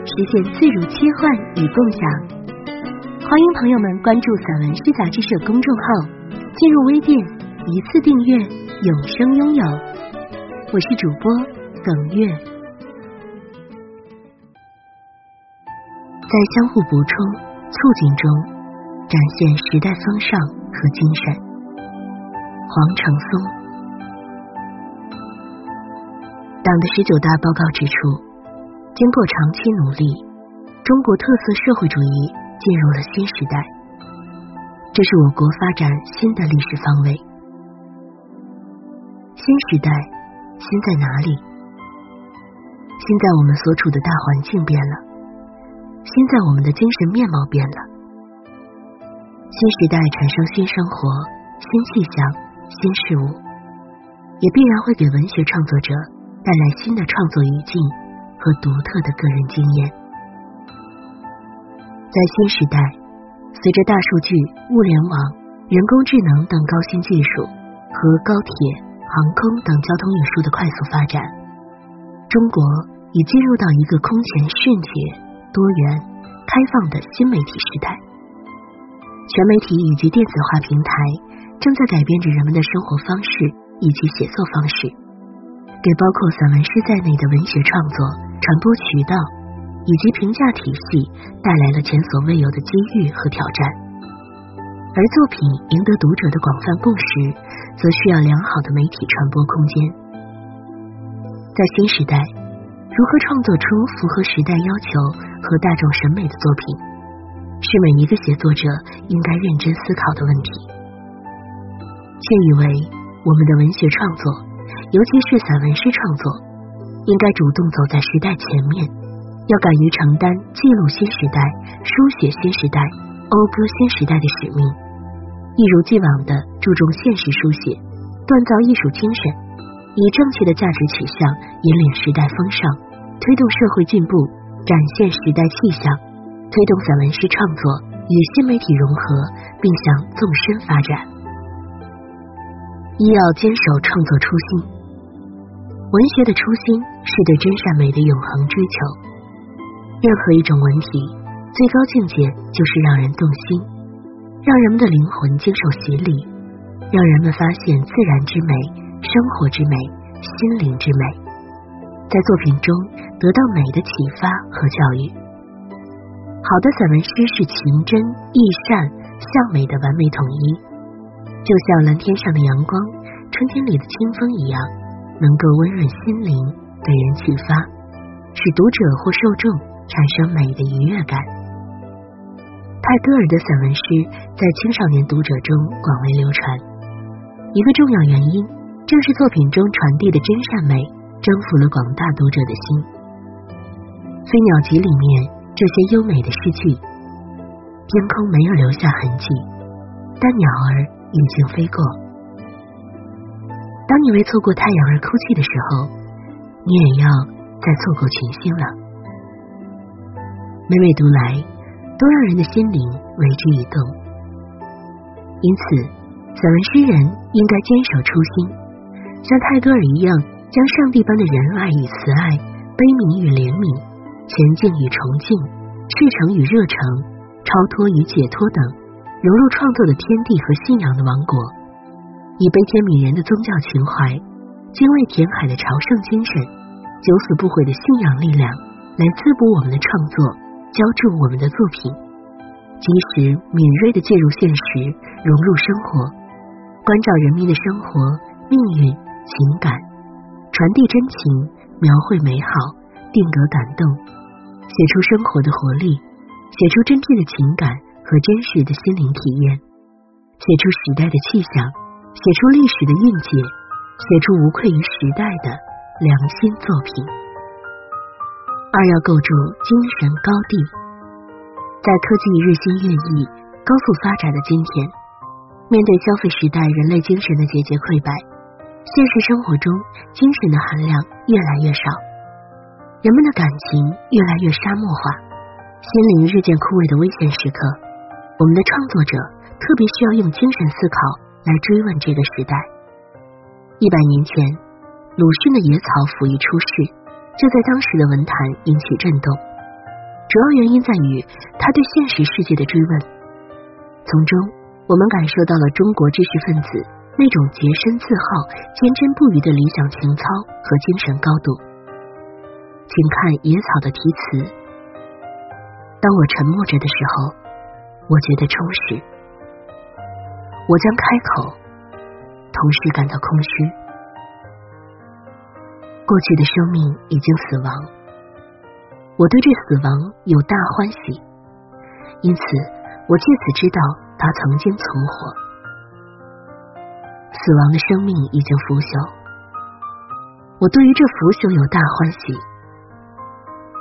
实现自如切换与共享，欢迎朋友们关注散文诗杂志社公众号，进入微店一次订阅，永生拥有。我是主播耿月，在相互补充、促进中，展现时代风尚和精神。黄承松，党的十九大报告指出。经过长期努力，中国特色社会主义进入了新时代。这是我国发展新的历史方位。新时代，新在哪里？新在我们所处的大环境变了，新在我们的精神面貌变了。新时代产生新生活、新气象、新事物，也必然会给文学创作者带来新的创作语境。和独特的个人经验，在新时代，随着大数据、物联网、人工智能等高新技术和高铁、航空等交通运输的快速发展，中国已进入到一个空前迅捷、多元、开放的新媒体时代。全媒体以及电子化平台正在改变着人们的生活方式以及写作方式，给包括散文诗在内的文学创作。传播渠道以及评价体系带来了前所未有的机遇和挑战，而作品赢得读者的广泛共识，则需要良好的媒体传播空间。在新时代，如何创作出符合时代要求和大众审美的作品，是每一个写作者应该认真思考的问题。却以为我们的文学创作，尤其是散文诗创作。应该主动走在时代前面，要敢于承担记录新时代、书写新时代、讴歌新时代的使命，一如既往的注重现实书写，锻造艺术精神，以正确的价值取向引领时代风尚，推动社会进步，展现时代气象，推动散文诗创作与新媒体融合，并向纵深发展。一要坚守创作初心。文学的初心是对真善美的永恒追求。任何一种文体，最高境界就是让人动心，让人们的灵魂经受洗礼，让人们发现自然之美、生活之美、心灵之美，在作品中得到美的启发和教育。好的散文诗是情真意善、向美的完美统一，就像蓝天上的阳光、春天里的清风一样。能够温润心灵，给人启发，使读者或受众产生美的愉悦感。泰戈尔的散文诗在青少年读者中广为流传，一个重要原因正是作品中传递的真善美征服了广大读者的心。《飞鸟集》里面这些优美的诗句，天空没有留下痕迹，但鸟儿已经飞过。当你为错过太阳而哭泣的时候，你也要再错过群星了。每每读来，都让人的心灵为之一动。因此，散文诗人应该坚守初心，像泰戈尔一样，将上帝般的仁爱与慈爱、悲悯与怜悯、前进与崇敬、赤诚与热诚、超脱与解脱等，融入创作的天地和信仰的王国。以悲天悯人的宗教情怀、精卫填海的朝圣精神、九死不悔的信仰力量，来滋补我们的创作，浇筑我们的作品，及时敏锐的介入现实，融入生活，关照人民的生活、命运、情感，传递真情，描绘美好，定格感动，写出生活的活力，写出真挚的情感和真实的心灵体验，写出时代的气象。写出历史的印记，写出无愧于时代的良心作品。二要构筑精神高地，在科技日新月异、高速发展的今天，面对消费时代人类精神的节节溃败，现实生活中精神的含量越来越少，人们的感情越来越沙漠化，心灵日渐枯萎的危险时刻，我们的创作者特别需要用精神思考来追问这个时代。一百年前，鲁迅的《野草甫一出世》就在当时的文坛引起震动。主要原因在于他对现实世界的追问，从中我们感受到了中国知识分子那种洁身自好、坚贞不渝的理想情操和精神高度。请看《野草》的题词：当我沉默着的时候，我觉得充实；我将开口，同时感到空虚。过去的生命已经死亡。我对这死亡有大欢喜，因此我借此知道他曾经存活。死亡的生命已经腐朽，我对于这腐朽有大欢喜，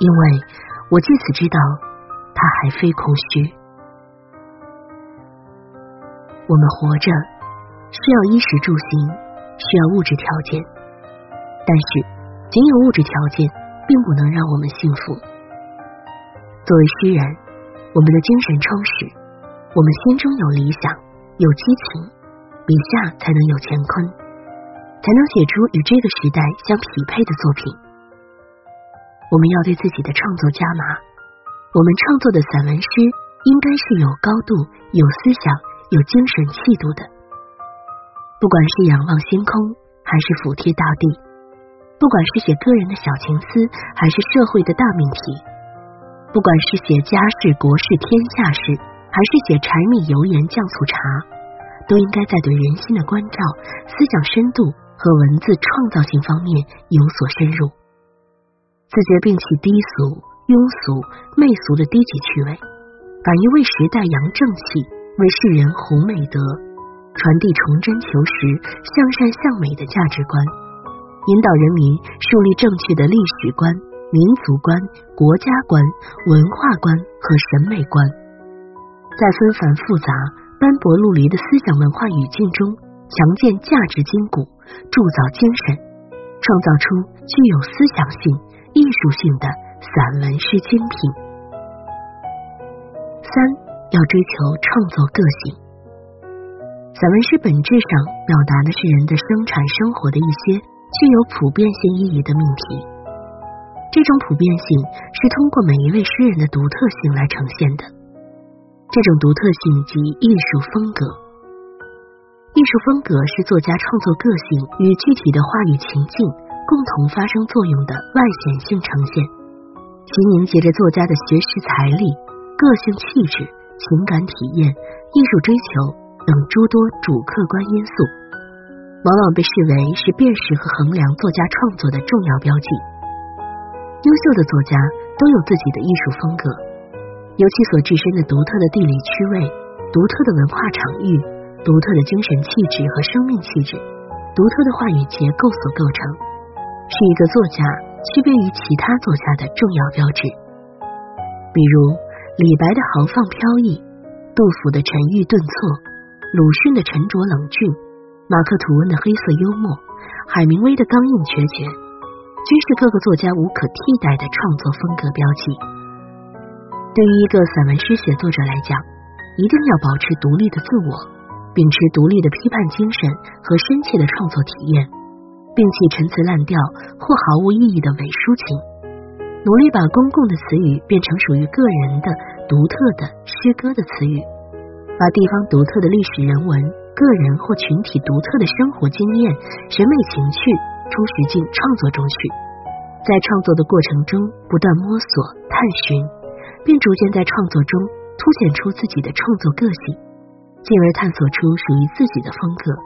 因为我借此知道他还非空虚。我们活着需要衣食住行，需要物质条件，但是仅有物质条件。并不能让我们幸福。作为诗人，我们的精神充实，我们心中有理想，有激情，笔下才能有乾坤，才能写出与这个时代相匹配的作品。我们要对自己的创作加码，我们创作的散文诗应该是有高度、有思想、有精神气度的。不管是仰望星空，还是俯贴大地。不管是写个人的小情思，还是社会的大命题；不管是写家事、国事、天下事，还是写柴米油盐酱醋茶，都应该在对人心的关照、思想深度和文字创造性方面有所深入。自觉摒弃低俗、庸俗、媚俗的低级趣味，敢于为时代扬正气，为世人弘美德，传递崇真求实、向善向美的价值观。引导人民树立正确的历史观、民族观、国家观、文化观和审美观，在纷繁复杂、斑驳陆离的思想文化语境中，强健价值筋骨，铸造精神，创造出具有思想性、艺术性的散文诗精品。三要追求创作个性。散文诗本质上表达的是人的生产生活的一些。具有普遍性意义的命题，这种普遍性是通过每一位诗人的独特性来呈现的。这种独特性即艺术风格。艺术风格是作家创作个性与具体的话语情境共同发生作用的外显性呈现，其凝结着作家的学识财力、个性气质、情感体验、艺术追求等诸多主客观因素。往往被视为是辨识和衡量作家创作的重要标记。优秀的作家都有自己的艺术风格，由其所置身的独特的地理区位、独特的文化场域、独特的精神气质和生命气质、独特的话语结构所构成，是一个作家区别于其他作家的重要标志。比如李白的豪放飘逸，杜甫的沉郁顿挫，鲁迅的沉着冷峻。马克吐温的黑色幽默，海明威的刚硬决绝，均是各个作家无可替代的创作风格标记。对于一个散文诗写作者来讲，一定要保持独立的自我，秉持独立的批判精神和深切的创作体验，摒弃陈词滥调或毫无意义的伪抒情，努力把公共的词语变成属于个人的独特的诗歌的词语，把地方独特的历史人文。个人或群体独特的生活经验、审美情趣，充实进创作中去，在创作的过程中不断摸索探寻，并逐渐在创作中凸显出自己的创作个性，进而探索出属于自己的风格，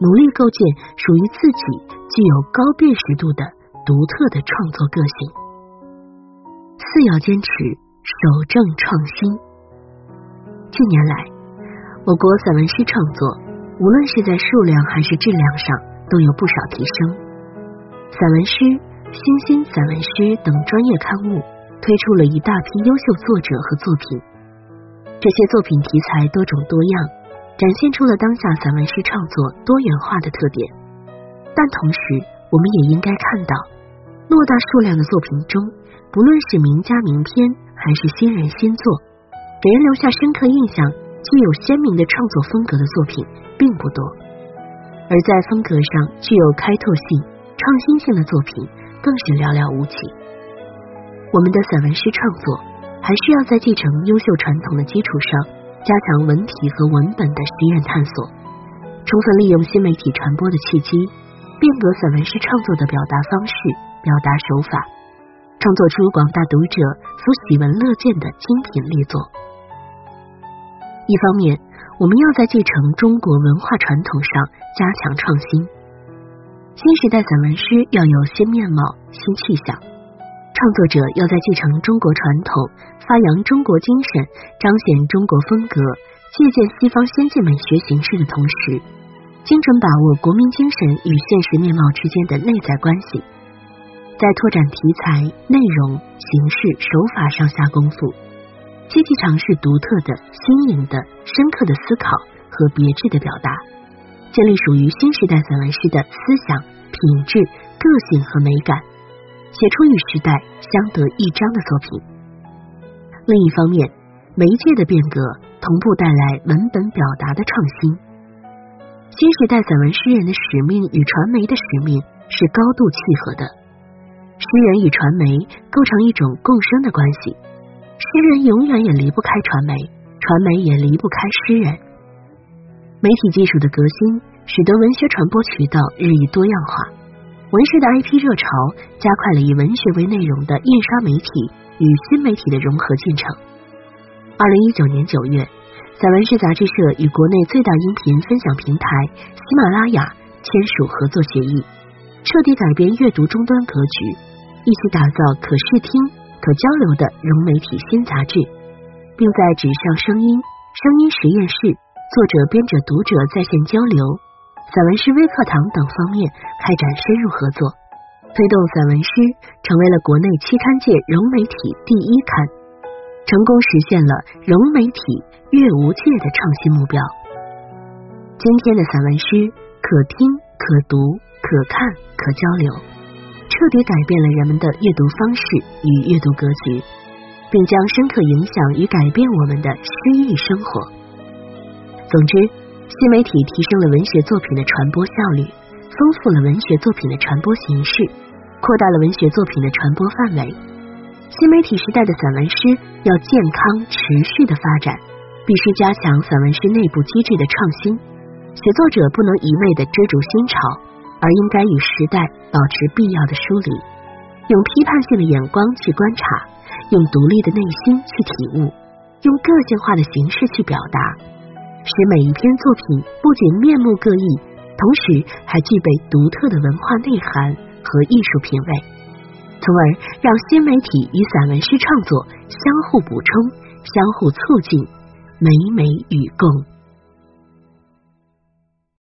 努力构建属于自己具有高辨识度的独特的创作个性。四要坚持守正创新。近年来。我国散文诗创作，无论是在数量还是质量上，都有不少提升。散文诗、新兴散文诗等专业刊物推出了一大批优秀作者和作品，这些作品题材多种多样，展现出了当下散文诗创作多元化的特点。但同时，我们也应该看到，偌大数量的作品中，不论是名家名篇，还是新人新作，给人留下深刻印象、具有鲜明的创作风格的作品并不多。而在风格上具有开拓性、创新性的作品更是寥寥无几。我们的散文诗创作。还是要在继承优秀传统的基础上，加强文体和文本的实验探索，充分利用新媒体传播的契机，变革散文诗创作的表达方式、表达手法，创作出广大读者所喜闻乐见的精品力作。一方面，我们要在继承中国文化传统上加强创新，新时代散文诗要有新面貌、新气象。创作者要在继承中国传统、发扬中国精神、彰显中国风格、借鉴西方先进美学形式的同时，精准把握国民精神与现实面貌之间的内在关系，在拓展题材、内容、形式、手法上下功夫，积极尝试独特的、新颖的、深刻的思考和别致的表达，建立属于新时代散文诗的思想、品质、个性和美感。写出与时代相得益彰的作品。另一方面，媒介的变革同步带来文本表达的创新。新时代散文诗人的使命与传媒的使命是高度契合的。诗人与传媒构成一种共生的关系。诗人永远也离不开传媒，传媒也离不开诗人。媒体技术的革新，使得文学传播渠道日益多样化。文学的 IP 热潮加快了以文学为内容的印刷媒体与新媒体的融合进程。二零一九年九月，散文诗杂志社与国内最大音频分享平台喜马拉雅签署合作协议，彻底改变阅读终端格局，一起打造可视听、可交流的融媒体新杂志，并在纸上声音、声音实验室、作者、编者、读者在线交流。散文诗微课堂等方面开展深入合作，推动散文诗成为了国内期刊界融媒体第一刊，成功实现了融媒体阅无界的创新目标。今天的散文诗可听、可读、可看、可交流，彻底改变了人们的阅读方式与阅读格局，并将深刻影响与改变我们的诗意生活。总之。新媒体提升了文学作品的传播效率，丰富了文学作品的传播形式，扩大了文学作品的传播范围。新媒体时代的散文诗要健康持续的发展，必须加强散文诗内部机制的创新。写作者不能一味的追逐新潮，而应该与时代保持必要的梳理，用批判性的眼光去观察，用独立的内心去体悟，用个性化的形式去表达。使每一篇作品不仅面目各异，同时还具备独特的文化内涵和艺术品味，从而让新媒体与散文诗创作相互补充、相互促进、美美与共。